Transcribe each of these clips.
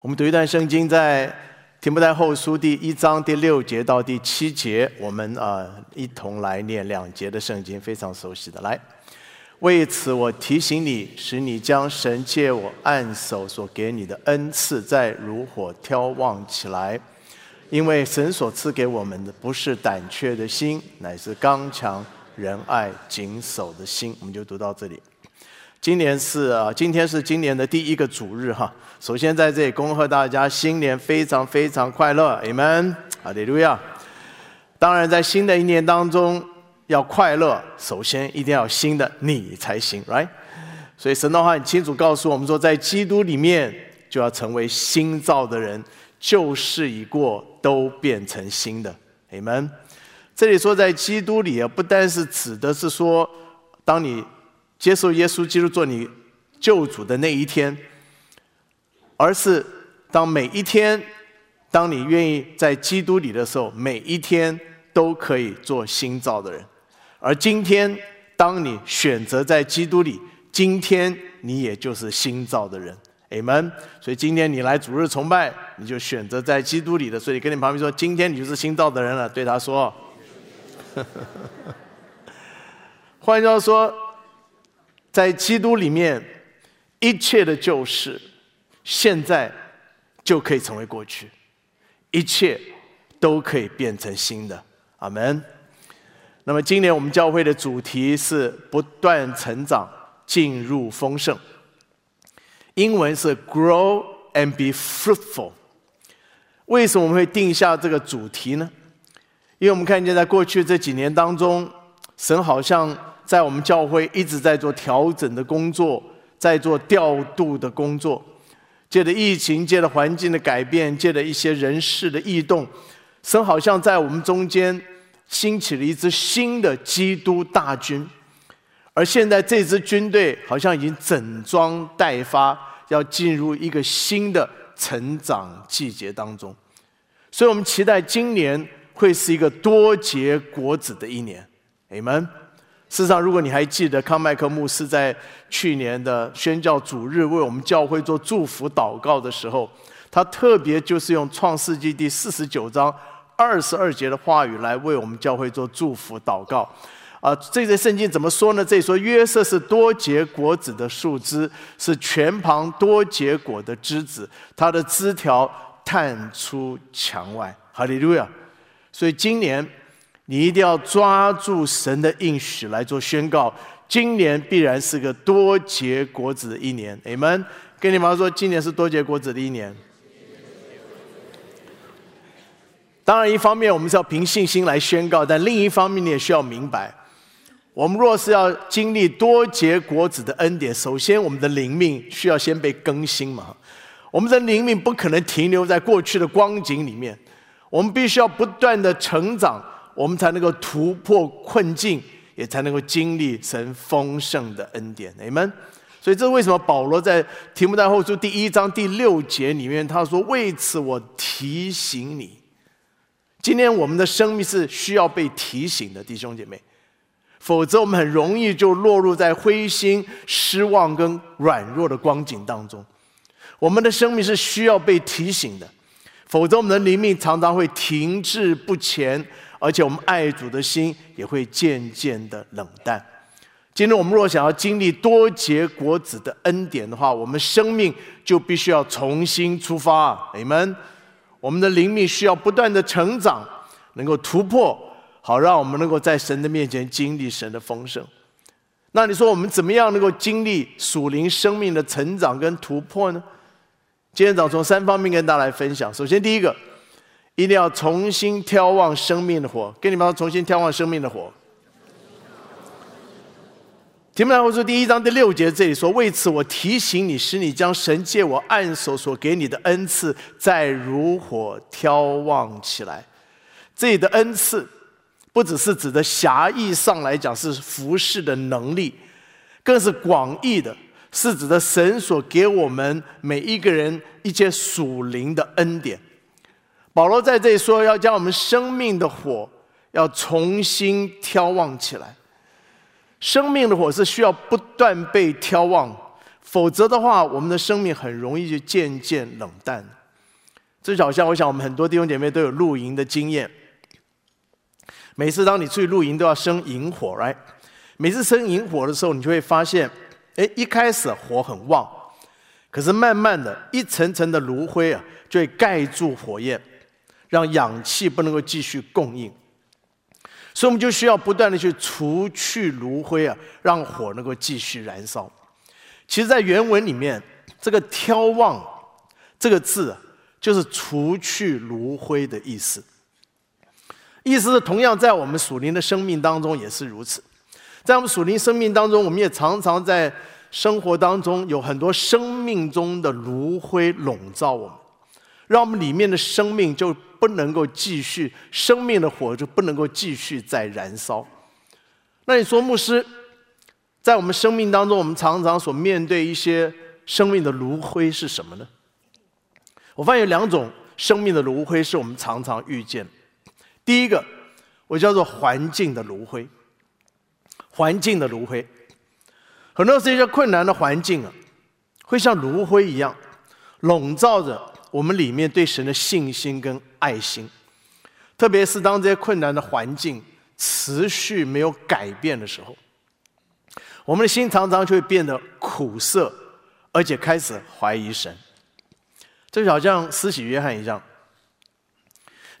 我们读一段圣经，在提摩太后书第一章第六节到第七节，我们啊一同来念两节的圣经，非常熟悉的。来，为此我提醒你，使你将神借我按手所给你的恩赐，再如火挑旺起来。因为神所赐给我们的不是胆怯的心，乃是刚强仁爱谨守的心。我们就读到这里。今年是啊，今天是今年的第一个主日哈。首先在这里恭贺大家新年非常非常快乐，Amen，哈利路亚。当然，在新的一年当中要快乐，首先一定要新的你才行，Right？所以神的话很清楚告诉我们说，在基督里面就要成为新造的人，旧事已过，都变成新的，Amen。这里说在基督里啊，不单是指的是说，当你。接受耶稣基督做你救主的那一天，而是当每一天，当你愿意在基督里的时候，每一天都可以做新造的人。而今天，当你选择在基督里，今天你也就是新造的人。Amen。所以今天你来主日崇拜，你就选择在基督里的。所以跟你旁边说，今天你就是新造的人了。对他说，换句话说。在基督里面，一切的旧事，现在就可以成为过去，一切都可以变成新的。阿门。那么今年我们教会的主题是不断成长，进入丰盛。英文是 “Grow and be fruitful”。为什么我们会定下这个主题呢？因为我们看见在过去这几年当中，神好像。在我们教会一直在做调整的工作，在做调度的工作。借着疫情，借着环境的改变，借着一些人事的异动，神好像在我们中间兴起了一支新的基督大军。而现在这支军队好像已经整装待发，要进入一个新的成长季节当中。所以我们期待今年会是一个多结果子的一年。Amen。事实上，如果你还记得康麦克牧师在去年的宣教主日为我们教会做祝福祷告的时候，他特别就是用创世纪第四十九章二十二节的话语来为我们教会做祝福祷告。啊，这节圣经怎么说呢？这里说约瑟是多结果子的树枝，是全旁多结果的枝子，它的枝条探出墙外。哈利路亚！所以今年。你一定要抓住神的应许来做宣告。今年必然是个多结果子的一年，Amen。跟你妈说，今年是多结果子的一年。当然，一方面我们是要凭信心来宣告，但另一方面你也需要明白，我们若是要经历多结果子的恩典，首先我们的灵命需要先被更新嘛。我们的灵命不可能停留在过去的光景里面，我们必须要不断的成长。我们才能够突破困境，也才能够经历神丰盛的恩典。你们，所以这是为什么保罗在提摩太后书第一章第六节里面他说：“为此我提醒你，今天我们的生命是需要被提醒的，弟兄姐妹，否则我们很容易就落入在灰心、失望跟软弱的光景当中。我们的生命是需要被提醒的，否则我们的灵命常常会停滞不前。”而且我们爱主的心也会渐渐的冷淡。今天我们若想要经历多结果子的恩典的话，我们生命就必须要重新出发。你们，我们的灵命需要不断的成长，能够突破，好让我们能够在神的面前经历神的丰盛。那你说我们怎么样能够经历属灵生命的成长跟突破呢？今天早上从三方面跟大家来分享。首先，第一个。一定要重新眺望生命的火，跟你们说，重新眺望生命的火。提摩太后书第一章第六节这里说：“为此我提醒你，使你将神借我按手所给你的恩赐，再如火眺望起来。”这里的恩赐，不只是指的狭义上来讲是服侍的能力，更是广义的，是指的神所给我们每一个人一些属灵的恩典。保罗在这里说，要将我们生命的火要重新挑旺起来。生命的火是需要不断被挑旺，否则的话，我们的生命很容易就渐渐冷淡。这就好像，我想我们很多弟兄姐妹都有露营的经验。每次当你出去露营，都要生营火，right？每次生营火的时候，你就会发现，哎，一开始火很旺，可是慢慢的一层层的炉灰啊，就会盖住火焰，让氧气不能够继续供应。所以我们就需要不断的去除去炉灰啊，让火能够继续燃烧。其实，在原文里面，这个“眺望”这个字，就是除去炉灰的意思。意思是，同样在我们属灵的生命当中也是如此。在我们属灵生命当中，我们也常常在生活当中有很多生命中的炉灰笼罩我们，让我们里面的生命就。不能够继续，生命的火就不能够继续再燃烧。那你说，牧师，在我们生命当中，我们常常所面对一些生命的炉灰是什么呢？我发现有两种生命的炉灰是我们常常遇见。第一个，我叫做环境的炉灰。环境的炉灰，很多是一些困难的环境啊，会像炉灰一样笼罩着。我们里面对神的信心跟爱心，特别是当这些困难的环境持续没有改变的时候，我们的心常常就会变得苦涩，而且开始怀疑神。这就好像施洗约翰一样，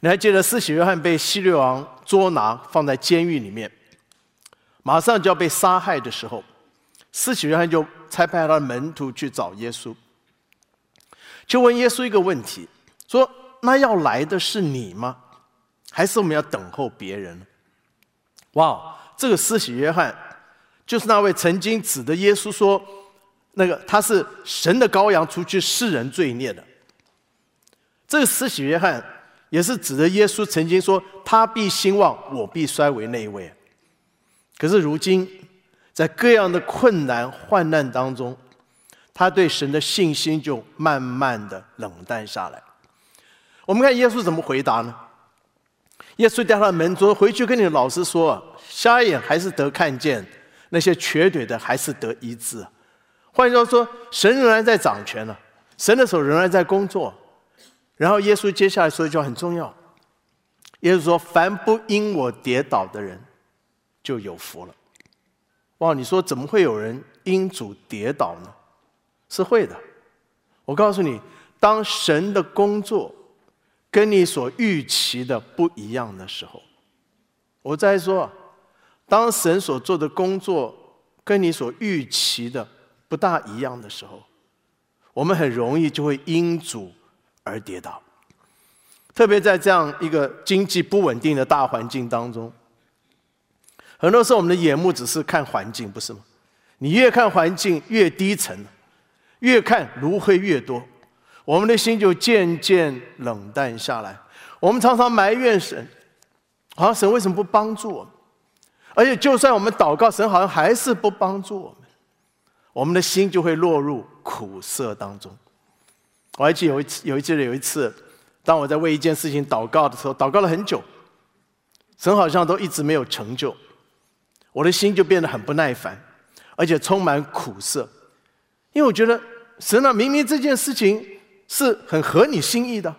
你还记得施洗约翰被希律王捉拿放在监狱里面，马上就要被杀害的时候，施洗约翰就差派他的门徒去找耶稣。就问耶稣一个问题：说那要来的是你吗？还是我们要等候别人？哇！这个施洗约翰就是那位曾经指的耶稣说，那个他是神的羔羊，除去世人罪孽的。这个施洗约翰也是指的耶稣曾经说他必兴旺，我必衰微那一位。可是如今在各样的困难患难当中。他对神的信心就慢慢的冷淡下来。我们看耶稣怎么回答呢？耶稣叫他的门徒回去跟你老师说：瞎眼还是得看见，那些瘸腿的还是得医治。换句话说，神仍然在掌权呢，神的手仍然在工作。然后耶稣接下来说一句话很重要：耶稣说，凡不因我跌倒的人，就有福了。哇，你说怎么会有人因主跌倒呢？是会的，我告诉你，当神的工作跟你所预期的不一样的时候，我再说，当神所做的工作跟你所预期的不大一样的时候，我们很容易就会因主而跌倒。特别在这样一个经济不稳定的大环境当中，很多时候我们的眼目只是看环境，不是吗？你越看环境越低沉。越看炉灰越多，我们的心就渐渐冷淡下来。我们常常埋怨神，好像神为什么不帮助我们？而且，就算我们祷告，神好像还是不帮助我们。我们的心就会落入苦涩当中。我还记得有一次，有一次，有一次，当我在为一件事情祷告的时候，祷告了很久，神好像都一直没有成就，我的心就变得很不耐烦，而且充满苦涩。因为我觉得神啊，明明这件事情是很合你心意的，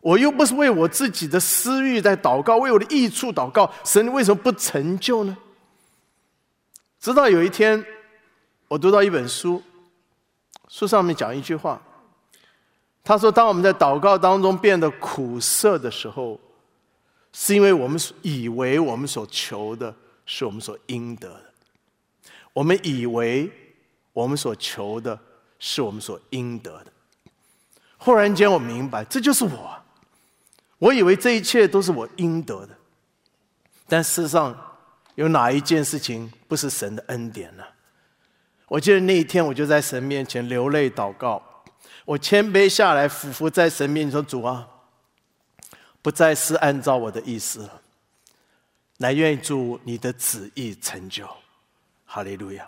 我又不是为我自己的私欲在祷告，为我的益处祷告，神为什么不成就呢？直到有一天，我读到一本书，书上面讲一句话，他说：“当我们在祷告当中变得苦涩的时候，是因为我们以为我们所求的是我们所应得的，我们以为。”我们所求的是我们所应得的。忽然间，我明白，这就是我。我以为这一切都是我应得的，但事实上，有哪一件事情不是神的恩典呢？我记得那一天，我就在神面前流泪祷告，我谦卑下来，俯伏在神面前说：“主啊，不再是按照我的意思了，乃愿意主你的旨意成就。”哈利路亚。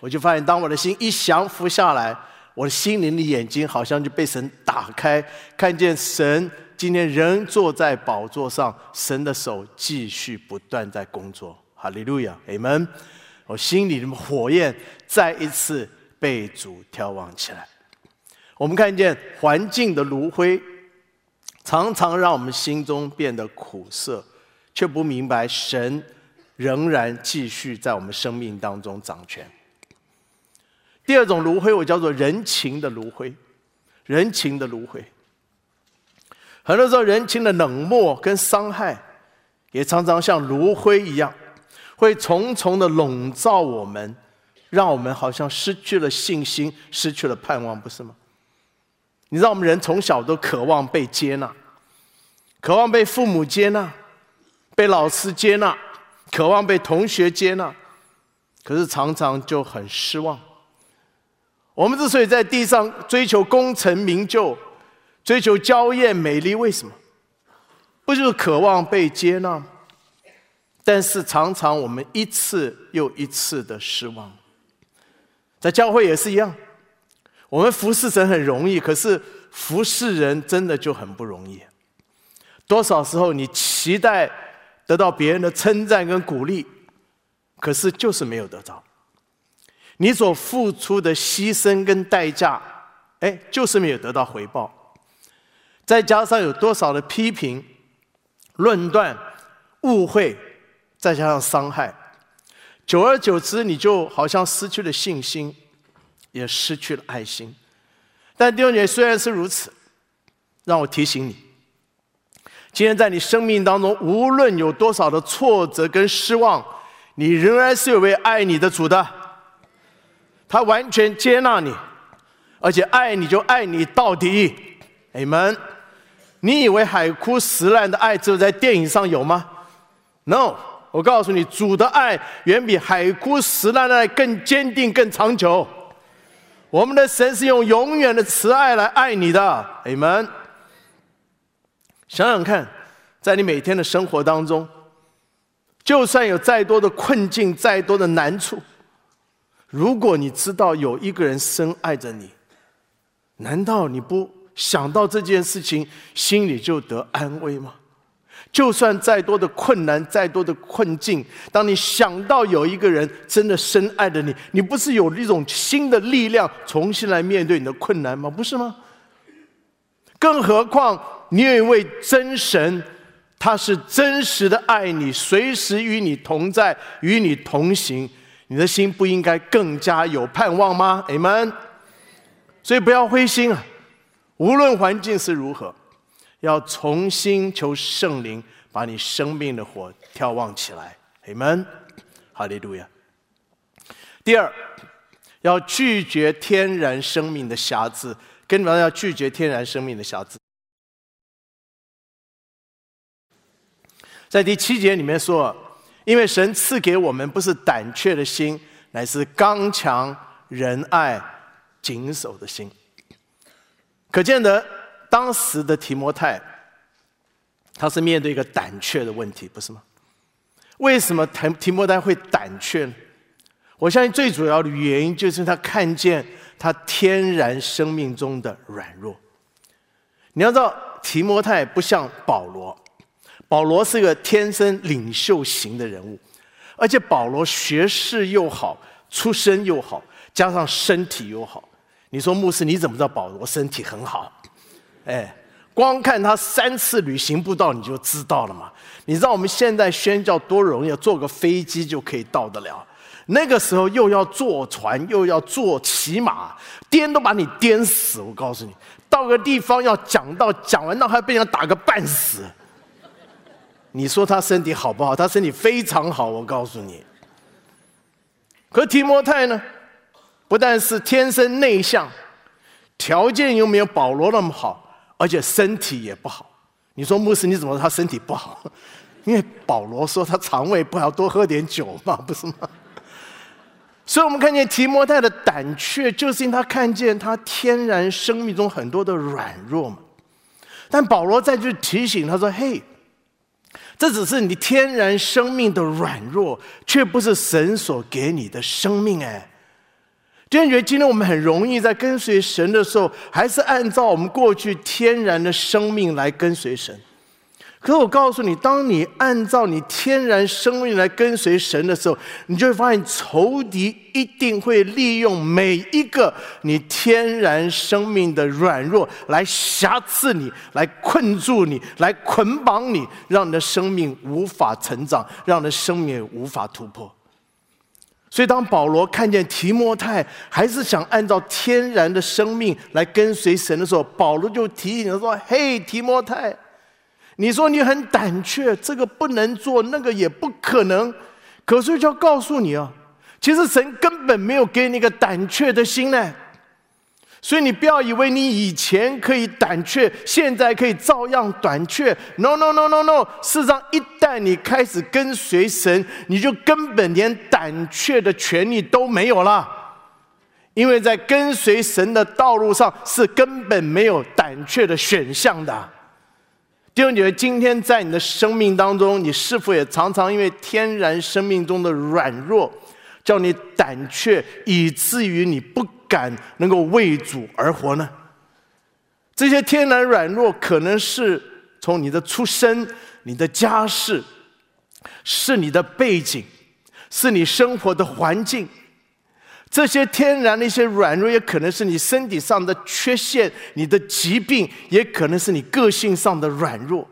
我就发现，当我的心一降服下来，我的心灵的眼睛好像就被神打开，看见神今天仍坐在宝座上，神的手继续不断在工作。哈利路亚，阿门。我心里的火焰再一次被主眺望起来。我们看见环境的炉灰，常常让我们心中变得苦涩，却不明白神仍然继续在我们生命当中掌权。第二种炉灰，我叫做人情的炉灰，人情的炉灰。很多时候，人情的冷漠跟伤害，也常常像炉灰一样，会重重的笼罩我们，让我们好像失去了信心，失去了盼望，不是吗？你知道，我们人从小都渴望被接纳，渴望被父母接纳，被老师接纳，渴望被同学接纳，可是常常就很失望。我们之所以在地上追求功成名就。追求娇艳美丽，为什么？不就是渴望被接纳吗？但是常常我们一次又一次的失望。在教会也是一样，我们服侍神很容易，可是服侍人真的就很不容易。多少时候你期待得到别人的称赞跟鼓励，可是就是没有得到。你所付出的牺牲跟代价，哎，就是没有得到回报。再加上有多少的批评、论断、误会，再加上伤害，久而久之，你就好像失去了信心，也失去了爱心。但弟兄姐妹，虽然是如此，让我提醒你：今天在你生命当中，无论有多少的挫折跟失望，你仍然是有位爱你的主的，他完全接纳你，而且爱你就爱你到底。你们。你以为海枯石烂的爱只有在电影上有吗？No，我告诉你，主的爱远比海枯石烂的爱更坚定、更长久。我们的神是用永远的慈爱来爱你的，Amen。想想看，在你每天的生活当中，就算有再多的困境、再多的难处，如果你知道有一个人深爱着你，难道你不？想到这件事情，心里就得安慰吗？就算再多的困难，再多的困境，当你想到有一个人真的深爱着你，你不是有一种新的力量，重新来面对你的困难吗？不是吗？更何况你有一位真神，他是真实的爱你，随时与你同在，与你同行，你的心不应该更加有盼望吗？Amen。所以不要灰心啊。无论环境是如何，要重新求圣灵把你生命的火眺望起来。阿门，哈利路亚。第二，要拒绝天然生命的瑕疵。跟你们要拒绝天然生命的瑕疵。在第七节里面说，因为神赐给我们不是胆怯的心，乃是刚强、仁爱、谨守的心。可见得当时的提摩太，他是面对一个胆怯的问题，不是吗？为什么提提摩太会胆怯呢？我相信最主要的原因就是他看见他天然生命中的软弱。你要知道，提摩太不像保罗，保罗是个天生领袖型的人物，而且保罗学识又好，出身又好，加上身体又好。你说牧师，你怎么知道保罗身体很好？哎，光看他三次旅行步道，你就知道了嘛。你知道我们现在宣教多容易，坐个飞机就可以到得了。那个时候又要坐船，又要坐骑马，颠都把你颠死。我告诉你，到个地方要讲到讲完，到还被人家打个半死。你说他身体好不好？他身体非常好，我告诉你。可提摩太呢？不但是天生内向，条件又没有保罗那么好，而且身体也不好。你说牧师，你怎么他身体不好？因为保罗说他肠胃不好，多喝点酒嘛，不是吗？所以我们看见提摩太的胆怯，就是因为他看见他天然生命中很多的软弱嘛。但保罗再去提醒他说：“嘿，这只是你天然生命的软弱，却不是神所给你的生命。”哎。就觉得今天我们很容易在跟随神的时候，还是按照我们过去天然的生命来跟随神。可是我告诉你，当你按照你天然生命来跟随神的时候，你就会发现仇敌一定会利用每一个你天然生命的软弱来瑕疵你，来困住你，来捆绑你，让你的生命无法成长，让你的生命无法突破。所以，当保罗看见提摩太还是想按照天然的生命来跟随神的时候，保罗就提醒他说：“嘿，提摩太。”你说你很胆怯，这个不能做，那个也不可能。可是就要告诉你啊，其实神根本没有给你一个胆怯的心呢。所以你不要以为你以前可以胆怯，现在可以照样胆怯。No no no no no！事实上，一旦你开始跟随神，你就根本连胆怯的权利都没有了。因为在跟随神的道路上，是根本没有胆怯的选项的。弟兄姐妹，今天在你的生命当中，你是否也常常因为天然生命中的软弱，叫你胆怯，以至于你不敢能够为主而活呢？这些天然软弱，可能是从你的出身、你的家世，是你的背景，是你生活的环境。这些天然的一些软弱，也可能是你身体上的缺陷、你的疾病，也可能是你个性上的软弱。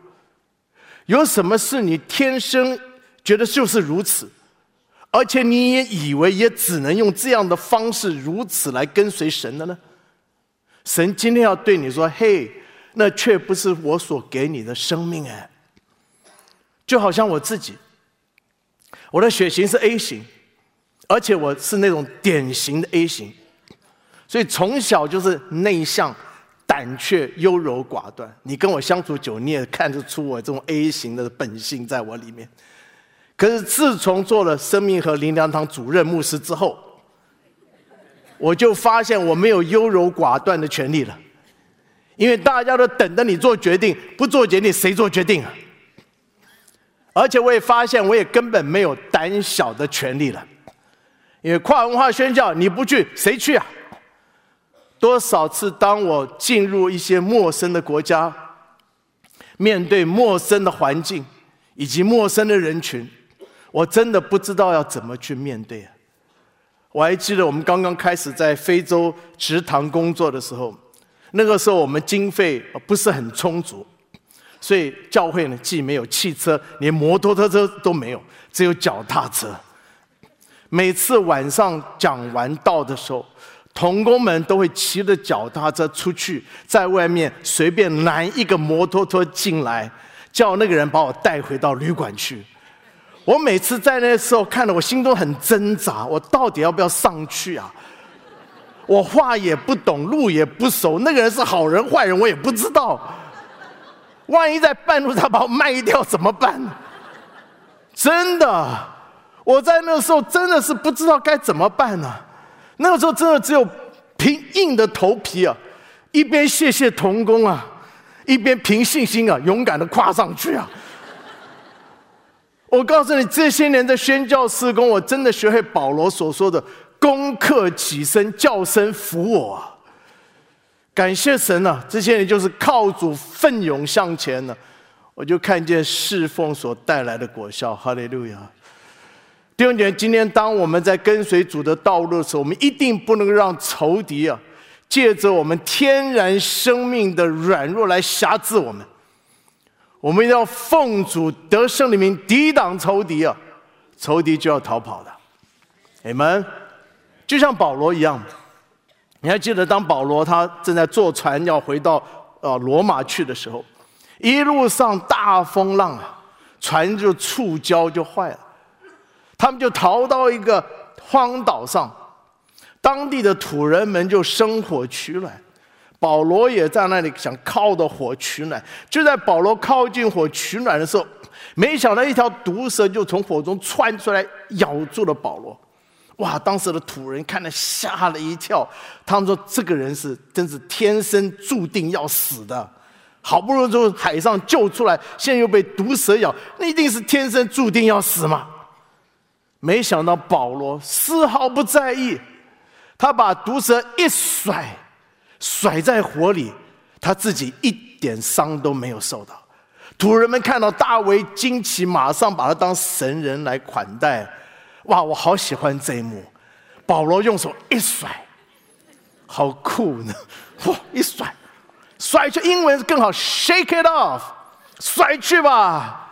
有什么是你天生觉得就是如此，而且你也以为也只能用这样的方式如此来跟随神的呢？神今天要对你说：“嘿，那却不是我所给你的生命哎。”就好像我自己，我的血型是 A 型。而且我是那种典型的 A 型，所以从小就是内向、胆怯、优柔寡断。你跟我相处久，你也看得出我这种 A 型的本性在我里面。可是自从做了生命和灵粮堂主任牧师之后，我就发现我没有优柔寡断的权利了，因为大家都等着你做决定，不做决定谁做决定啊？而且我也发现，我也根本没有胆小的权利了。因为跨文化宣教，你不去谁去啊？多少次当我进入一些陌生的国家，面对陌生的环境以及陌生的人群，我真的不知道要怎么去面对啊！我还记得我们刚刚开始在非洲食堂工作的时候，那个时候我们经费不是很充足，所以教会呢既没有汽车，连摩托车都没有，只有脚踏车。每次晚上讲完道的时候，童工们都会骑着脚踏车出去，在外面随便拦一个摩托车进来，叫那个人把我带回到旅馆去。我每次在那时候看的，我心中很挣扎，我到底要不要上去啊？我话也不懂，路也不熟，那个人是好人坏人我也不知道。万一在半路他把我卖掉怎么办？真的。我在那个时候真的是不知道该怎么办呢。那个时候真的只有凭硬的头皮啊，一边谢谢童工啊，一边凭信心啊，勇敢的跨上去啊。我告诉你，这些年的宣教施工，我真的学会保罗所说的“攻克己身，叫声服我”。感谢神啊！这些年就是靠主奋勇向前呢，我就看见侍奉所带来的果效。哈利路亚。弟兄姐妹，今天当我们在跟随主的道路的时候，我们一定不能让仇敌啊，借着我们天然生命的软弱来辖制我们。我们要奉主得胜的名抵挡仇敌啊，仇敌就要逃跑的。你们就像保罗一样，你还记得当保罗他正在坐船要回到呃罗马去的时候，一路上大风浪啊，船就触礁就坏了。他们就逃到一个荒岛上，当地的土人们就生火取暖，保罗也在那里想靠着火取暖。就在保罗靠近火取暖的时候，没想到一条毒蛇就从火中窜出来，咬住了保罗。哇！当时的土人看了吓了一跳，他们说：“这个人是真是天生注定要死的，好不容易从海上救出来，现在又被毒蛇咬，那一定是天生注定要死嘛。”没想到保罗丝毫不在意，他把毒蛇一甩，甩在火里，他自己一点伤都没有受到。土人们看到大为惊奇，马上把他当神人来款待。哇，我好喜欢这一幕。保罗用手一甩，好酷呢！哇，一甩，甩去，英文更好，shake it off，甩去吧。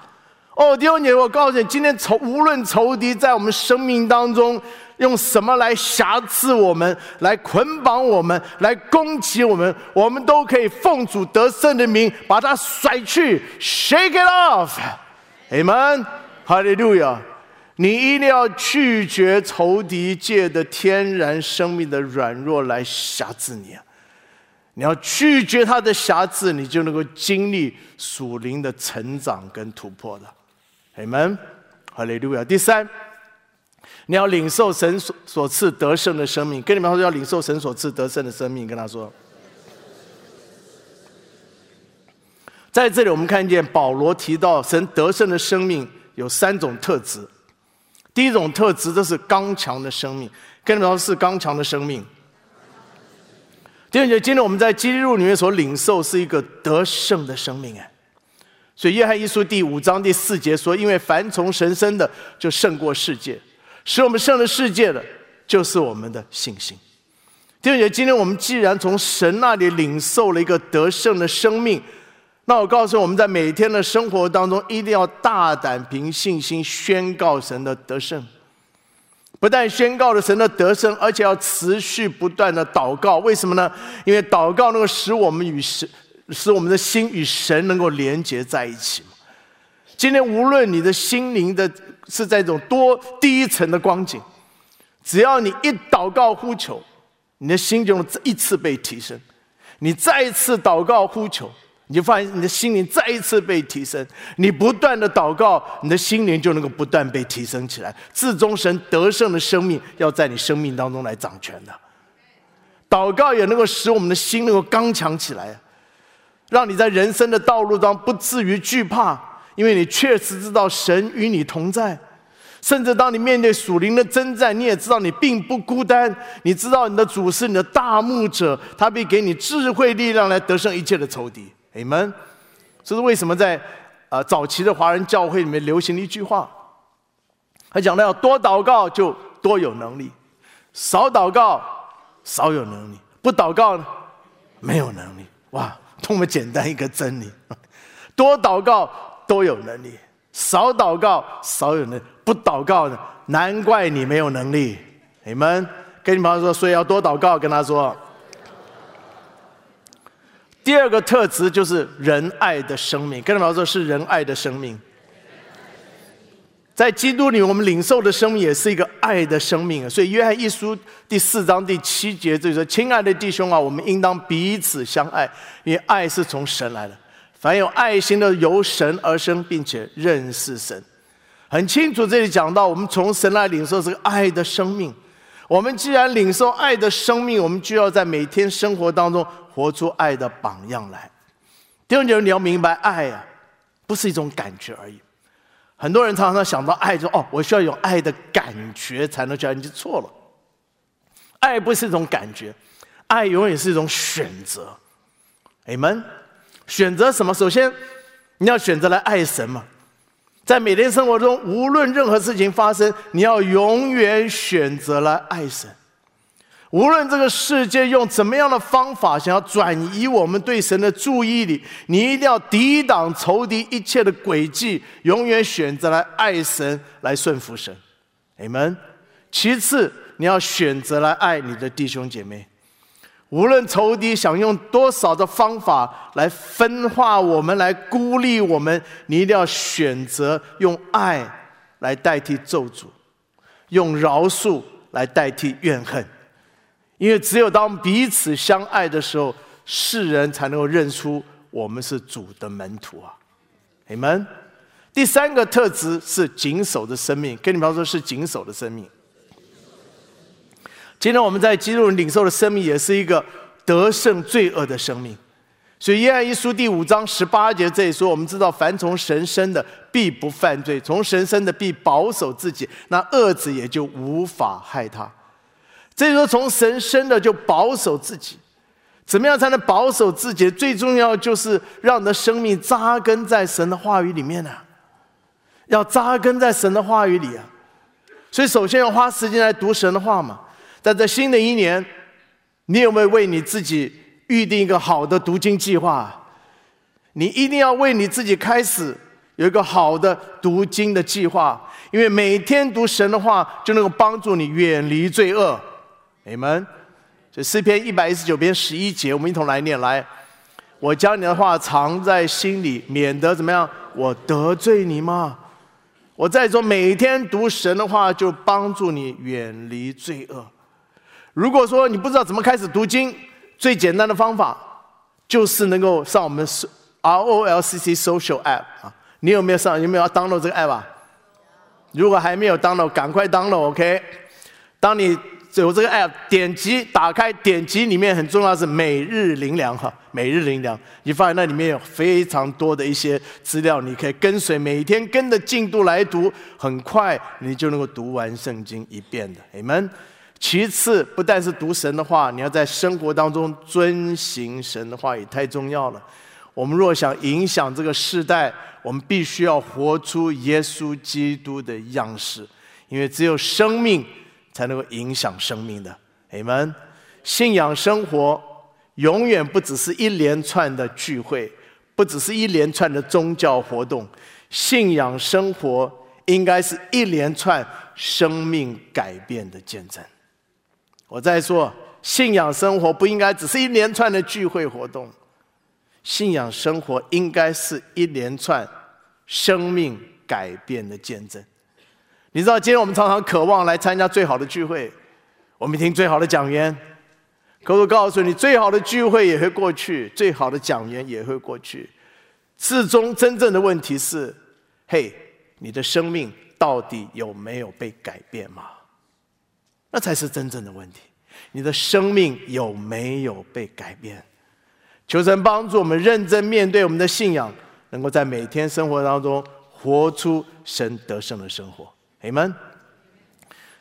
哦，弟兄姐妹，我告诉你，今天仇无论仇敌在我们生命当中用什么来辖制我们、来捆绑我们、来攻击我们，我们都可以奉主得胜的名把它甩去，shake it off。Amen，哈利路亚！你一定要拒绝仇敌界的天然生命的软弱来辖制你啊！你要拒绝他的辖制，你就能够经历属灵的成长跟突破了。你们，哈利路亚。第三，你要领受神所所赐得胜的生命。跟你们说，要领受神所赐得胜的生命。跟他说，在这里我们看见保罗提到神得胜的生命有三种特质。第一种特质，这是刚强的生命。跟你们说，是刚强的生命。第二节，今天我们在基督里面所领受是一个得胜的生命，哎。所以约翰一书第五章第四节说：“因为凡从神生的，就胜过世界；使我们胜了世界的，就是我们的信心。”弟兄姐今天我们既然从神那里领受了一个得胜的生命，那我告诉我们在每天的生活当中，一定要大胆凭信心宣告神的得胜。不但宣告了神的得胜，而且要持续不断的祷告。为什么呢？因为祷告能够使我们与神。使我们的心与神能够连接在一起今天无论你的心灵的是在一种多低层的光景，只要你一祷告呼求，你的心就能一次被提升。你再一次祷告呼求，你就发现你的心灵再一次被提升。你不断的祷告，你的心灵就能够不断被提升起来。至终神得胜的生命要在你生命当中来掌权的。祷告也能够使我们的心能够刚强起来。让你在人生的道路中不至于惧怕，因为你确实知道神与你同在。甚至当你面对属灵的征战，你也知道你并不孤单。你知道你的主是你的大牧者，他必给你智慧力量来得胜一切的仇敌。Amen。这是为什么在啊早期的华人教会里面流行的一句话。他讲的要多祷告就多有能力，少祷告少有能力，不祷告呢没有能力。多么简单一个真理！多祷告都有能力，少祷告少有能力，不祷告呢，难怪你没有能力。你们跟你朋友说，所以要多祷告。跟他说，第二个特质就是仁爱的生命。跟你朋友说，是仁爱的生命。在基督里，我们领受的生命也是一个爱的生命。所以，约翰一书第四章第七节就说：“亲爱的弟兄啊，我们应当彼此相爱，因为爱是从神来的。凡有爱心的，由神而生，并且认识神。”很清楚，这里讲到我们从神来领受这个爱的生命。我们既然领受爱的生命，我们就要在每天生活当中活出爱的榜样来。第二点，你要明白，爱啊，不是一种感觉而已。很多人常常想到爱，说哦，我需要有爱的感觉才能叫你就错了。爱不是一种感觉，爱永远是一种选择。你们选择什么？首先，你要选择来爱神嘛。在每天生活中，无论任何事情发生，你要永远选择来爱神。无论这个世界用怎么样的方法想要转移我们对神的注意力，你一定要抵挡仇敌一切的诡计，永远选择来爱神，来顺服神。Amen。其次，你要选择来爱你的弟兄姐妹。无论仇敌想用多少的方法来分化我们，来孤立我们，你一定要选择用爱来代替咒诅，用饶恕来代替怨恨。因为只有当彼此相爱的时候，世人才能够认出我们是主的门徒啊！你们第三个特质是谨守的生命，跟你们说是谨守的生命。今天我们在基督领受的生命，也是一个得胜罪恶的生命。所以约翰一书第五章十八节这里说：“我们知道，凡从神生的，必不犯罪；从神生的，必保守自己，那恶子也就无法害他。”这就说，从神生的就保守自己，怎么样才能保守自己？最重要就是让你的生命扎根在神的话语里面呢？要扎根在神的话语里啊！所以首先要花时间来读神的话嘛。在这新的一年，你有没有为你自己预定一个好的读经计划？你一定要为你自己开始有一个好的读经的计划，因为每天读神的话就能够帮助你远离罪恶。你们。这诗篇一百一十九篇十一节，我们一同来念。来，我将你的话藏在心里，免得怎么样？我得罪你吗？我在说，每天读神的话，就帮助你远离罪恶。如果说你不知道怎么开始读经，最简单的方法就是能够上我们 R O L C C Social App 啊。你有没有上？有没有要 download 这个 app 啊？如果还没有 download，赶快 download。OK，当你。有这个 app，点击打开，点击里面很重要的是每日灵粮哈，每日灵粮，你发现那里面有非常多的一些资料，你可以跟随每天跟着进度来读，很快你就能够读完圣经一遍的。你们，其次不但是读神的话，你要在生活当中遵行神的话也太重要了。我们若想影响这个时代，我们必须要活出耶稣基督的样式，因为只有生命。才能够影响生命的，你们信仰生活永远不只是一连串的聚会，不只是一连串的宗教活动，信仰生活应该是一连串生命改变的见证。我在说，信仰生活不应该只是一连串的聚会活动，信仰生活应该是一连串生命改变的见证。你知道，今天我们常常渴望来参加最好的聚会，我们听最好的讲员。可我告诉你，最好的聚会也会过去，最好的讲员也会过去。最终真正的问题是：嘿，你的生命到底有没有被改变吗？那才是真正的问题。你的生命有没有被改变？求神帮助我们认真面对我们的信仰，能够在每天生活当中活出神得胜的生活。你们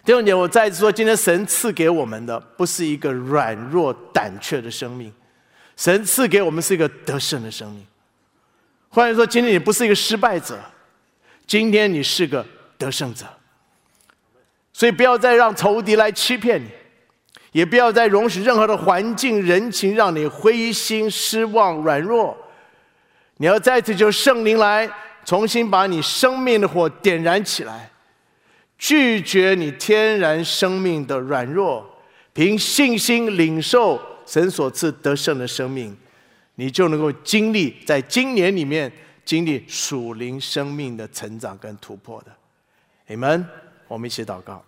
弟兄姐，我再次说，今天神赐给我们的不是一个软弱胆怯的生命，神赐给我们是一个得胜的生命。换言说，今天你不是一个失败者，今天你是个得胜者。所以不要再让仇敌来欺骗你，也不要再容许任何的环境人情让你灰心失望软弱。你要再次就圣灵来重新把你生命的火点燃起来。拒绝你天然生命的软弱，凭信心领受神所赐得胜的生命，你就能够经历在今年里面经历属灵生命的成长跟突破的。你们，我们一起祷告。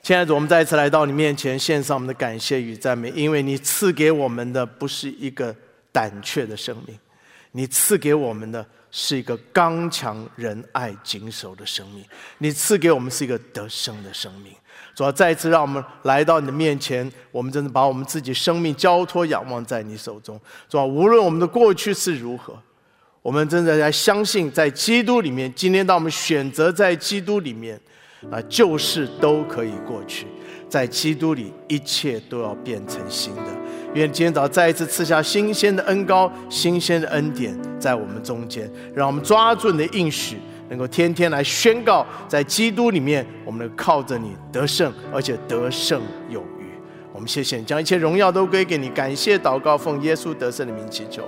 亲爱的，我们再一次来到你面前，献上我们的感谢与赞美，因为你赐给我们的不是一个胆怯的生命，你赐给我们的。是一个刚强、仁爱、谨守的生命。你赐给我们是一个得胜的生命。主要再一次让我们来到你的面前，我们真的把我们自己生命交托、仰望在你手中。主要无论我们的过去是如何，我们真的在相信，在基督里面。今天当我们选择在基督里面，啊，旧事都可以过去。在基督里，一切都要变成新的。愿今天早再一次赐下新鲜的恩膏、新鲜的恩典在我们中间，让我们抓住你的应许，能够天天来宣告，在基督里面，我们能靠着你得胜，而且得胜有余。我们谢谢你，将一切荣耀都归给你。感谢祷告，奉耶稣得胜的名祈求，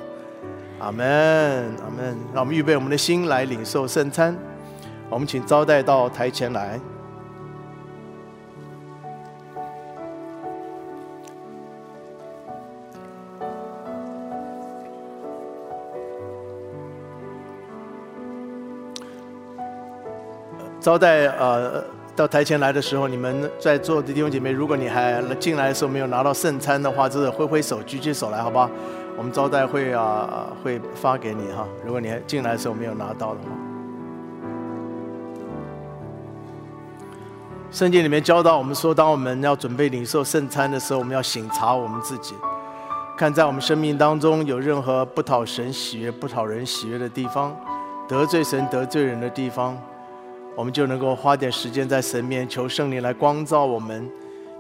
阿门，阿门。让我们预备我们的心来领受圣餐。我们请招待到台前来。招待呃到台前来的时候，你们在座的弟兄姐妹，如果你还进来的时候没有拿到圣餐的话，就是挥挥手、举起手来，好不好？我们招待会啊会发给你哈。如果你还进来的时候没有拿到的话，圣经里面教导我们说，当我们要准备领受圣餐的时候，我们要省察我们自己，看在我们生命当中有任何不讨神喜悦、不讨人喜悦的地方，得罪神、得罪人的地方。我们就能够花点时间在神面求圣灵来光照我们，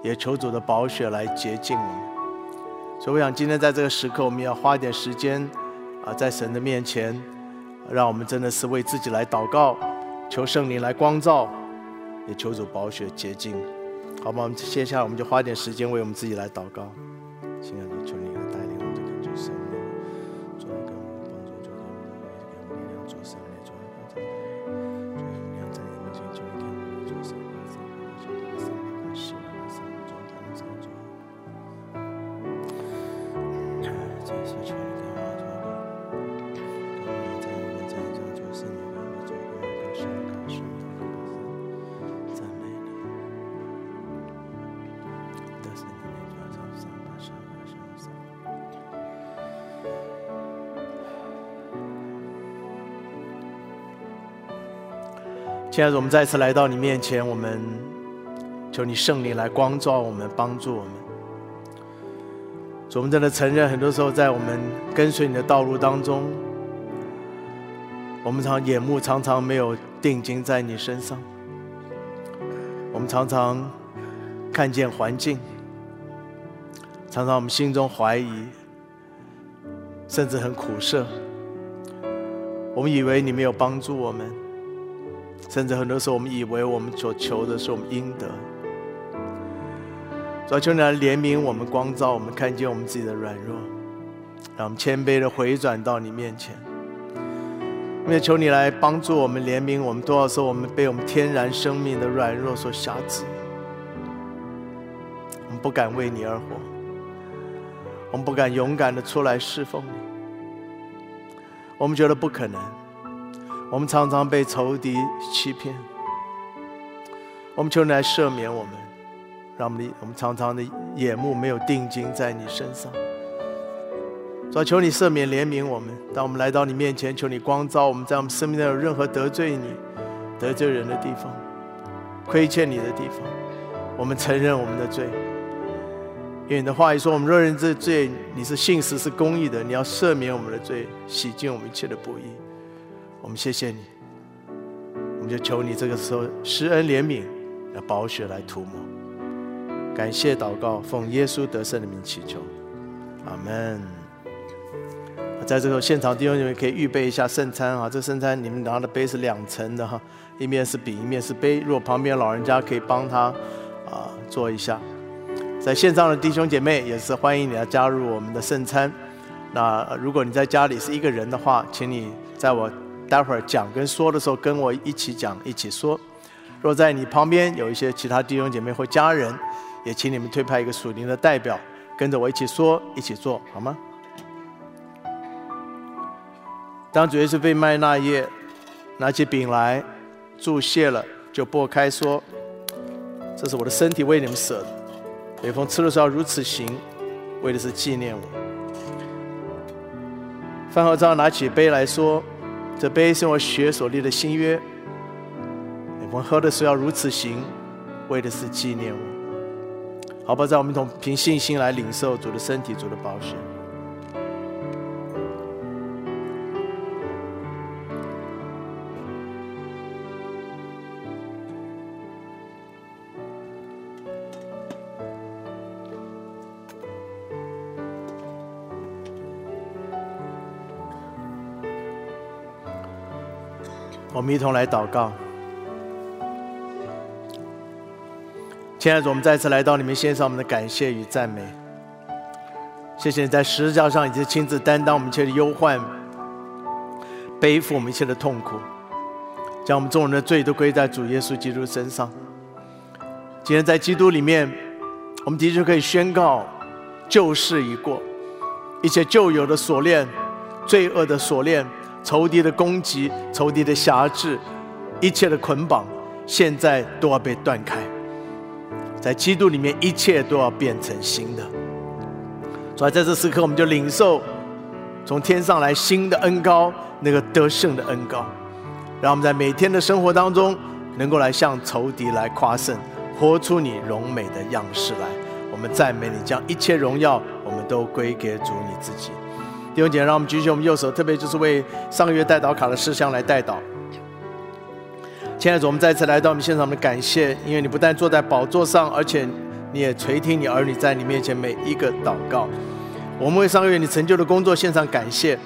也求主的宝血来洁净我们。所以，我想今天在这个时刻，我们要花点时间啊，在神的面前，让我们真的是为自己来祷告，求圣灵来光照，也求主宝血洁净。好吗？我们接下来我们就花点时间为我们自己来祷告。亲爱的，亲爱的，我们再次来到你面前，我们求你圣灵来光照我们，帮助我们。我们真的承认，很多时候在我们跟随你的道路当中，我们常眼目常常没有定睛在你身上，我们常常看见环境，常常我们心中怀疑，甚至很苦涩。我们以为你没有帮助我们，甚至很多时候我们以为我们所求的是我们应得。主啊，求你来怜悯我们，光照我们，看见我们自己的软弱，让我们谦卑的回转到你面前。因为求你来帮助我们，怜悯我们。多少时候我们被我们天然生命的软弱所辖制，我们不敢为你而活，我们不敢勇敢的出来侍奉你，我们觉得不可能，我们常常被仇敌欺骗。我们求你来赦免我们。让我们的我们常常的眼目没有定睛在你身上，主求你赦免怜悯我们。当我们来到你面前，求你光照我们，在我们生命中有任何得罪你、得罪人的地方、亏欠你的地方，我们承认我们的罪。因为你的话语说，我们若认这罪，你是信实是公义的，你要赦免我们的罪，洗净我们一切的不义。我们谢谢你，我们就求你这个时候施恩怜悯，要宝血来涂抹。感谢祷告，奉耶稣得胜的名祈求，阿门。在这个现场弟兄姐妹可以预备一下圣餐啊，这圣餐你们拿的杯是两层的哈，一面是饼，一面是杯。如果旁边老人家可以帮他啊做一下。在线上的弟兄姐妹也是欢迎你来加入我们的圣餐。那如果你在家里是一个人的话，请你在我待会儿讲跟说的时候跟我一起讲一起说。若在你旁边有一些其他弟兄姐妹或家人。也请你们推派一个属灵的代表，跟着我一起说，一起做好吗？当主耶稣被卖那夜，拿起饼来，祝谢了，就拨开说：“这是我的身体，为你们舍的。每逢吃的时候如此行，为的是纪念我。”饭后，照拿起杯来说：“这杯是我血所立的新约。我们喝的时候要如此行，为的是纪念我。”好吧，让我们同凭信心来领受主的身体、主的宝血。我们一同来祷告。亲爱的主，我们再次来到你们，献上我们的感谢与赞美。谢谢你在十字架上已经亲自担当我们一切的忧患，背负我们一切的痛苦，将我们众人的罪都归在主耶稣基督身上。今天在基督里面，我们的确可以宣告旧事已过，一切旧有的锁链、罪恶的锁链、仇敌的攻击、仇敌的辖制，一切的捆绑，现在都要被断开。在基督里面，一切都要变成新的。所以在这时刻，我们就领受从天上来新的恩高，那个得胜的恩高，让我们在每天的生活当中，能够来向仇敌来夸胜，活出你荣美的样式来。我们赞美你，将一切荣耀，我们都归给主你自己。弟兄姐妹，让我们举起我们右手，特别就是为上个月代祷卡的事项来代祷。亲爱的主，我们再次来到我们现场的感谢，因为你不但坐在宝座上，而且你也垂听你儿女在你面前每一个祷告。我们为上个月你成就的工作献上感谢，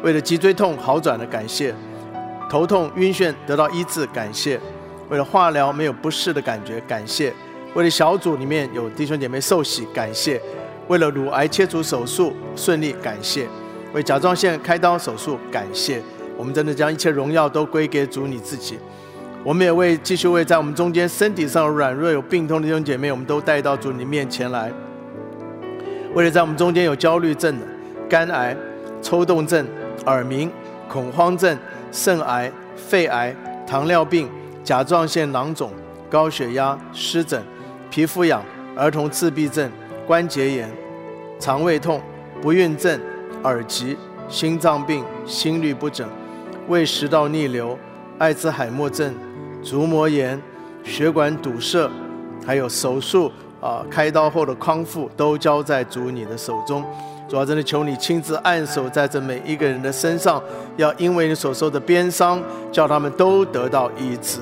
为了脊椎痛好转的感谢，头痛晕眩得到医治感谢，为了化疗没有不适的感觉感谢，为了小组里面有弟兄姐妹受洗感谢，为了乳癌切除手术顺利感谢，为甲状腺开刀手术感谢。我们真的将一切荣耀都归给主你自己。我们也为继续为在我们中间身体上软弱有病痛的弟兄姐妹，我们都带到主你面前来。为了在我们中间有焦虑症的、肝癌、抽动症、耳鸣、恐慌症、肾癌、肺癌、糖尿病、甲状腺囊肿、高血压、湿疹、皮肤痒、儿童自闭症、关节炎、肠胃痛、不孕症、耳疾、心脏病、心律不整。胃食道逆流、艾滋海默症、足膜炎、血管堵塞，还有手术啊，开刀后的康复，都交在主你的手中。主要真的求你亲自按手在这每一个人的身上，要因为你所受的鞭伤，叫他们都得到医治。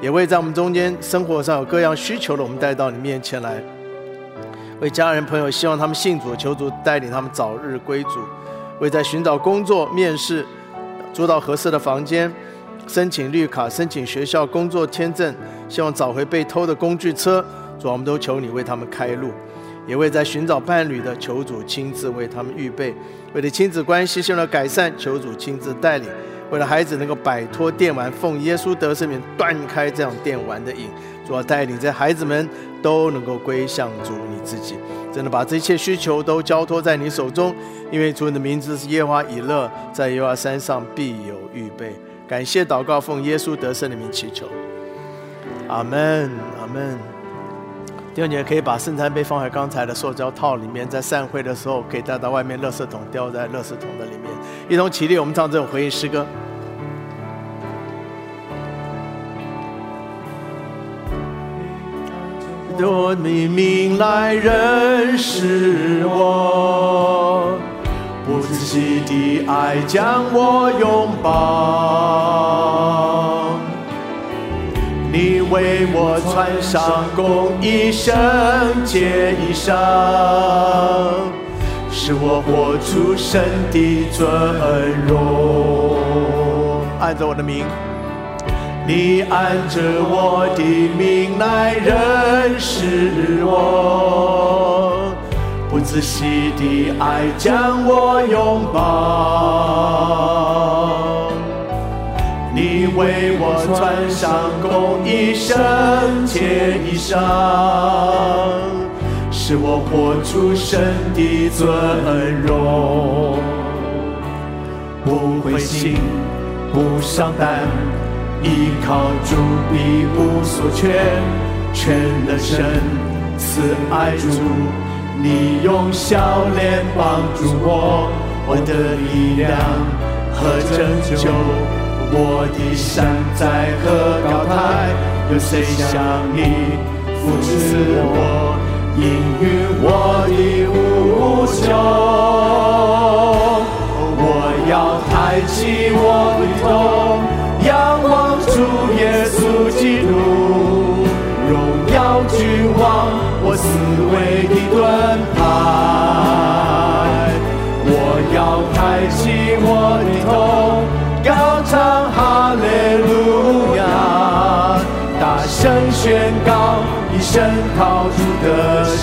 也为在我们中间生活上有各样需求的，我们带到你面前来。为家人朋友希望他们信主，求主带领他们早日归主。为在寻找工作、面试。租到合适的房间，申请绿卡，申请学校工作签证，希望找回被偷的工具车。主，我们都求你为他们开路，也为在寻找伴侣的求主亲自为他们预备。为了亲子关系希望改善，求主亲自带领。为了孩子能够摆脱电玩，奉耶稣得圣名断开这样电玩的瘾。主要带领这孩子们都能够归向主你自己。真的把这一切需求都交托在你手中，因为主你的名字是耶和华以勒，在耶和华山上必有预备。感谢祷告，奉耶稣得胜的名祈求，阿门，阿门。弟兄姐妹可以把圣餐杯放在刚才的塑胶套里面，在散会的时候可以带到外面垃圾桶，丢在垃圾桶的里面。一同起立，我们唱这首回应诗歌。多你名来认识我，不自惜的爱将我拥抱。你为我穿上公义圣洁衣裳，使我活出神的尊荣。按着我的名。你按着我的命来认识我，不自惜的爱将我拥抱。你为我穿上公义圣洁衣裳，使我活出神的尊荣。不灰心，不伤胆。依靠主必无所缺，全能神慈爱主，你用笑脸帮助我，我的力量和拯救，我的山寨和高台，有谁像你扶持我，应允我的无求？我要抬起我的头。荣耀君王，我思维的盾牌。我要抬起我的头，高唱哈利路亚，大声宣告，一声靠主的神。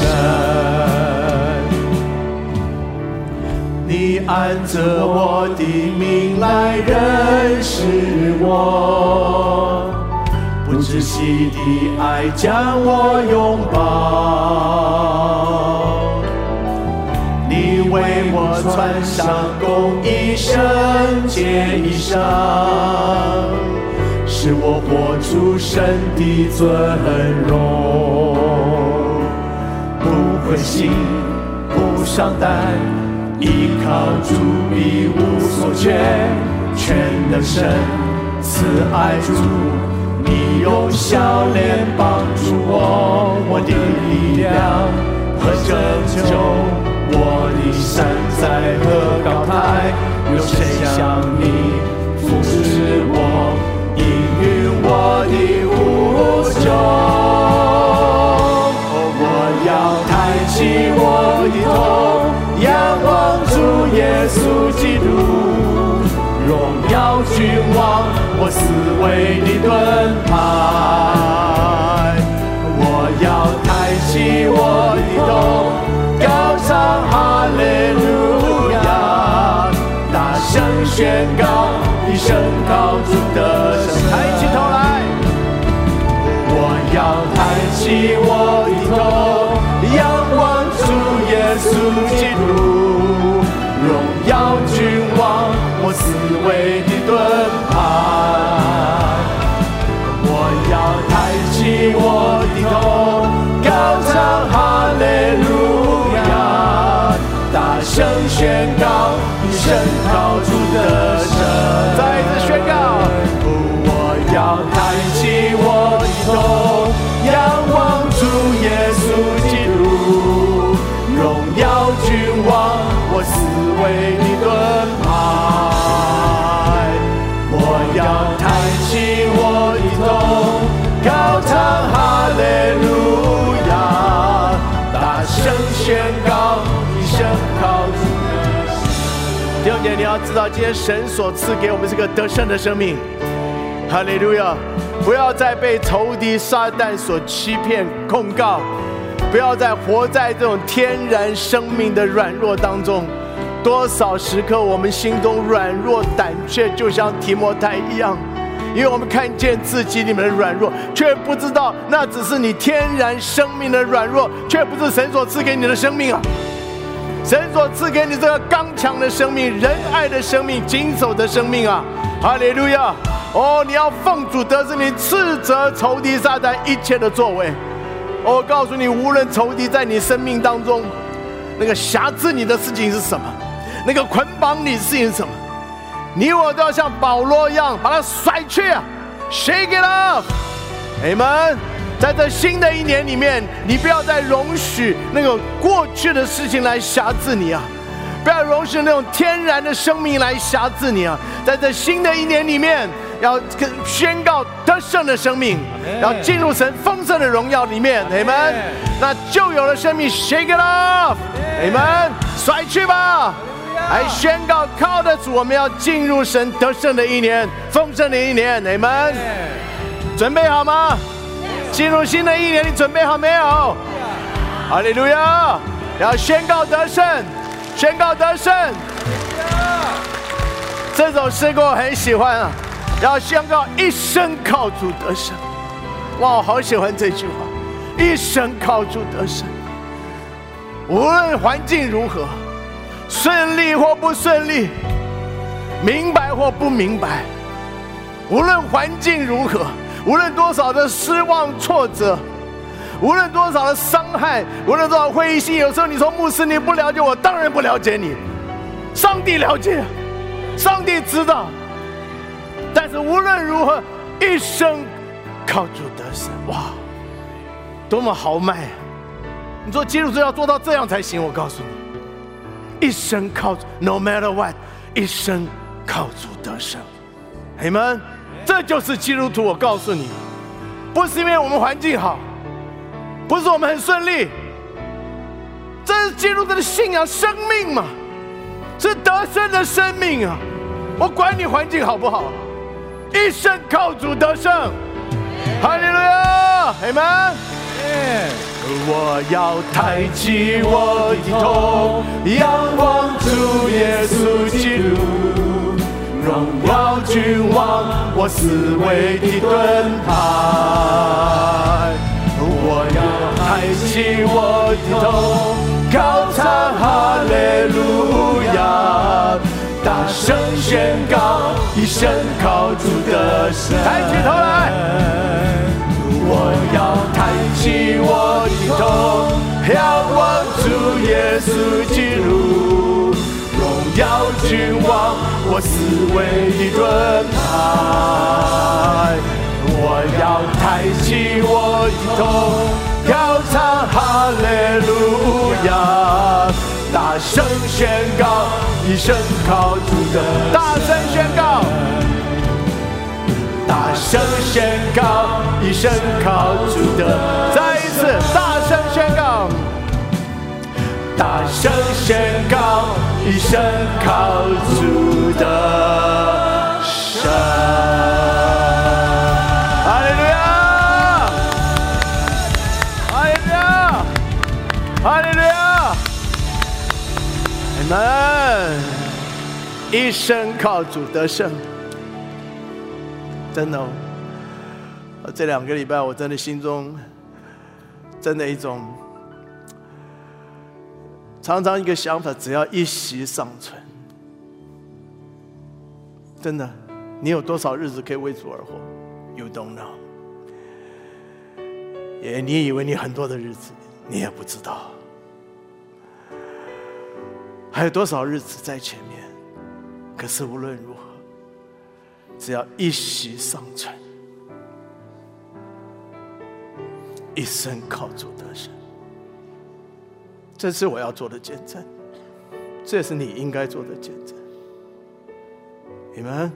你按着我的命来认识我，窒息的爱将我拥抱。你为我穿上公义圣洁衣裳，使我活出神的尊荣。不灰心，不伤胆。依靠主必无所缺，全能神慈爱主，你？用笑脸帮助我，我的力量和拯救，我的山在何高台？有谁像你？扶持我，应允我的无求？我要抬起我的头，仰望主耶稣基督，荣耀君王。我思为你盾牌。我要抬起我的头，高唱哈利路亚，大声宣告，一声高主的声。抬起头来，我要抬起我的头，仰望主耶稣基督，荣耀君王，我思为你盾今天神所赐给我们这个得胜的生命，哈利路亚！不要再被仇敌撒旦所欺骗控告，不要再活在这种天然生命的软弱当中。多少时刻我们心中软弱胆怯，就像提摩太一样，因为我们看见自己里面的软弱，却不知道那只是你天然生命的软弱，却不是神所赐给你的生命啊！神所赐给你这个刚强的生命、仁爱的生命、谨守的生命啊！哈利路亚！哦，你要奉主得胜，你斥责仇敌撒旦一切的作为。我告诉你，无论仇敌在你生命当中那个辖制你的事情是什么，那个捆绑你的事情是什么，你我都要像保罗一样把它甩去啊！Shake it off，Amen。在这新的一年里面，你不要再容许那个过去的事情来辖制你啊！不要容许那种天然的生命来辖制你啊！在这新的一年里面，要跟宣告得胜的生命，要进入神丰盛的荣耀里面，Amen。那旧有的生命，Shake it off，Amen，甩去吧！来宣告靠得住，我们要进入神得胜的一年，丰盛的一年，Amen。准备好吗？进入新的一年，你准备好没有？哈利路亚！要宣告得胜，宣告得胜。这首诗歌我很喜欢啊！要宣告一生靠主得胜。哇，我好喜欢这句话，一生靠主得胜。无论环境如何，顺利或不顺利，明白或不明白，无论环境如何。无论多少的失望、挫折，无论多少的伤害，无论多少灰心，有时候你说牧师你不了解我，当然不了解你。上帝了解，上帝知道。但是无论如何，一生靠主得胜，哇，多么豪迈！啊你说基督徒要做到这样才行。我告诉你，一生靠主，No matter what，一生靠主得胜。你们。这就是基督徒，我告诉你，不是因为我们环境好，不是我们很顺利，这是基督徒的信仰生命嘛，是得胜的生命啊！我管你环境好不好，一生靠主得胜，哈利路亚，阿门。我要抬起我的头，仰望主耶稣基督。荣耀君王，我思维的盾牌。我要抬起我的头，高唱哈利路亚，大声宣告一声靠主的神。抬起头来，我要抬起我的头，仰望主耶稣基督。要君王，我思维的盾牌。我要抬起我的头，高唱哈利路亚，大声宣告，一声靠主的，大声宣告，大声宣告，一声靠主的，再一次大声宣告，大声宣告。一生靠主的神。哈利路亚！哈利路亚！哈利路亚！你们一生靠主得胜，真的。哦。这两个礼拜，我真的心中真的一种。常常一个想法，只要一息尚存，真的，你有多少日子可以为主而活？You don't know。也你以为你很多的日子，你也不知道，还有多少日子在前面。可是无论如何，只要一息尚存，一生靠主得胜。这是我要做的见证，这是你应该做的见证。你们，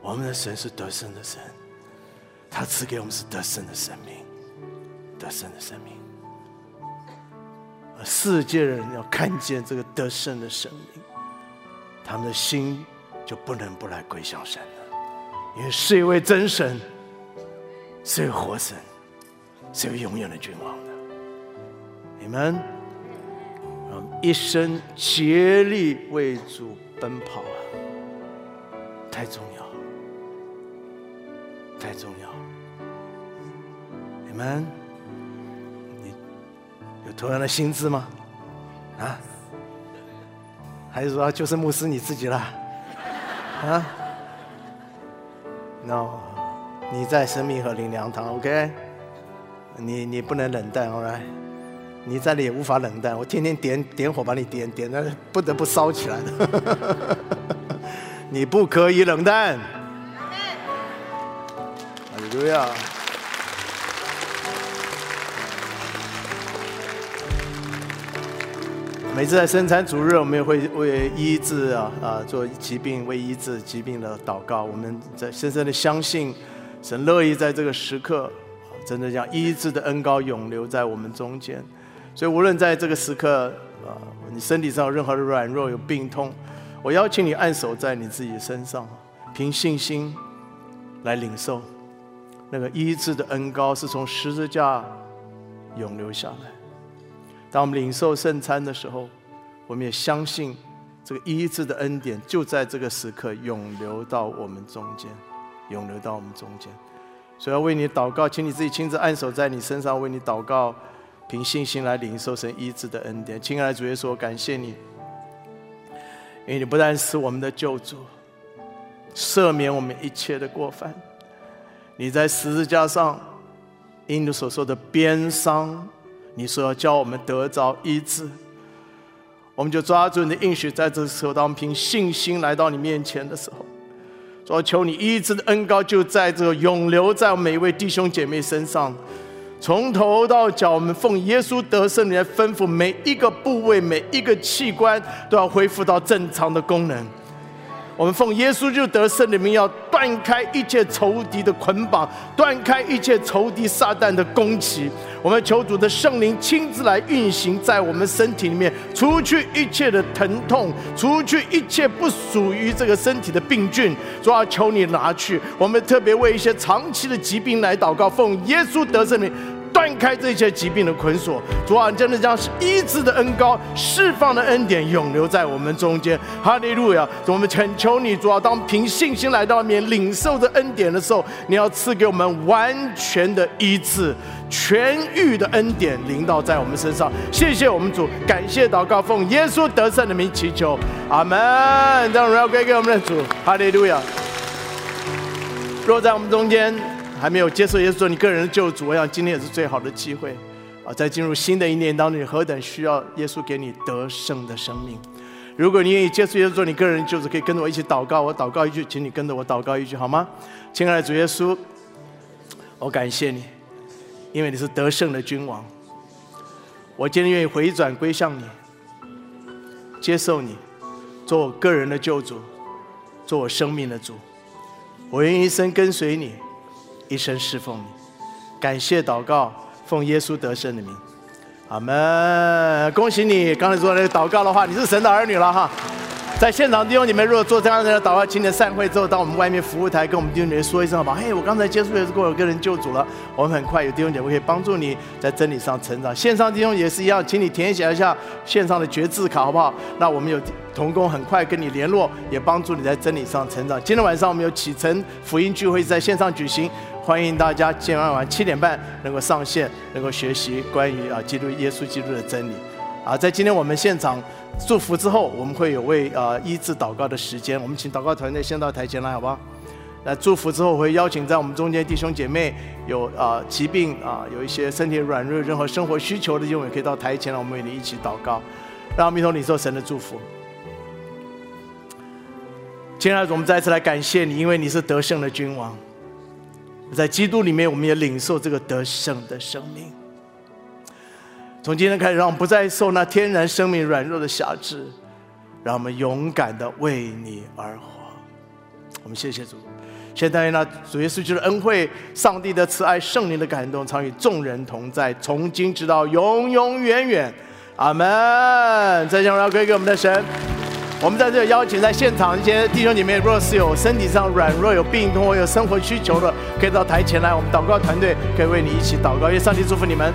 我们的神是得胜的神，他赐给我们是得胜的生命，得胜的生命。而世界人要看见这个得胜的生命，他们的心就不能不来归向神了，因为是一位真神，是一位活神，是一位永远的君王。你们，一生竭力为主奔跑啊，太重要，太重要。你们，你有同样的心智吗？啊？还是说就是牧师你自己了？啊？No，你在生命和灵粮堂，OK？你你不能冷淡，All 你在里也无法冷淡，我天天点点火把你点点的不得不烧起来的，你不可以冷淡。阿利路亚！每次在生产主日，我们也会为医治啊啊做疾病为医治疾病的祷告。我们在深深的相信，神乐意在这个时刻，真的将医治的恩膏永留在我们中间。所以，无论在这个时刻，啊，你身体上有任何的软弱、有病痛，我邀请你按手在你自己身上，凭信心来领受那个医治的恩膏，是从十字架涌流下来。当我们领受圣餐的时候，我们也相信这个医治的恩典就在这个时刻涌流到我们中间，涌流到我们中间。所以要为你祷告，请你自己亲自按手在你身上，为你祷告。凭信心来领受神医治的恩典，亲爱的主耶稣，感谢你，因为你不但是我们的救主，赦免我们一切的过犯。你在十字架上因你所受的鞭伤，你说要教我们得着医治，我们就抓住你的应许，在这时候，当凭信心来到你面前的时候，说求你医治的恩膏就在这永留在每一位弟兄姐妹身上。从头到脚，我们奉耶稣得胜的吩咐，每一个部位、每一个器官都要恢复到正常的功能。我们奉耶稣就得胜的名，要断开一切仇敌的捆绑，断开一切仇敌撒旦的攻击。我们求主的圣灵亲自来运行在我们身体里面，除去一切的疼痛，除去一切不属于这个身体的病菌。主啊，求你拿去。我们特别为一些长期的疾病来祷告，奉耶稣得胜的名。断开这些疾病的捆锁，主啊，真的将医治的恩高、释放的恩典永留在我们中间。哈利路亚！我们恳求你，主啊，当凭信心来到面领受的恩典的时候，你要赐给我们完全的医治、痊愈的恩典临到在我们身上。谢谢我们主，感谢祷告，奉耶稣得胜的名祈求，阿门。让荣耀归给我们的主，哈利路亚！若在我们中间。还没有接受耶稣做你个人的救主，我想今天也是最好的机会啊！在进入新的一年当中，你何等需要耶稣给你得胜的生命！如果你愿意接受耶稣做你个人的救主，可以跟着我一起祷告。我祷告一句，请你跟着我祷告一句，好吗？亲爱的主耶稣，我感谢你，因为你是得胜的君王。我今天愿意回转归向你，接受你，做我个人的救主，做我生命的主。我愿意一生跟随你。一生侍奉你，感谢祷告，奉耶稣得胜的名，阿门！恭喜你，刚才说那个祷告的话，你是神的儿女了哈。在现场弟兄你们，如果做这样的祷告，请你散会之后到我们外面服务台跟我们弟兄姐妹说一声好吧？嘿，我刚才接触也是过有个人救主了，我们很快有弟兄姐妹可以帮助你在真理上成长。线上弟兄也是一样，请你填写一下线上的决志卡好不好？那我们有同工很快跟你联络，也帮助你在真理上成长。今天晚上我们有启程福音聚会在线上举行，欢迎大家今晚晚七点半能够上线，能够学习关于啊基督耶稣基督的真理。啊，在今天我们现场。祝福之后，我们会有为呃医治祷告的时间。我们请祷告团队先到台前来，好不好？那祝福之后，会邀请在我们中间弟兄姐妹有啊疾病啊，有一些身体软弱、任何生活需求的弟兄，也可以到台前来，我们为你一起祷告，让弥陀领受神的祝福。亲爱的，我们再次来感谢你，因为你是得胜的君王，在基督里面，我们也领受这个得胜的生命。从今天开始，让我们不再受那天然生命软弱的辖制，让我们勇敢的为你而活。我们谢谢主，现在那主耶稣就是恩惠、上帝的慈爱、圣灵的感动，常与众人同在，从今直到永永远远。阿门。再将荣耀归给我们的神。我们在这邀请在现场一些弟兄姐妹，若是有身体上软弱、有病痛或有生活需求的，可以到台前来，我们祷告团队可以为你一起祷告。愿上帝祝福你们。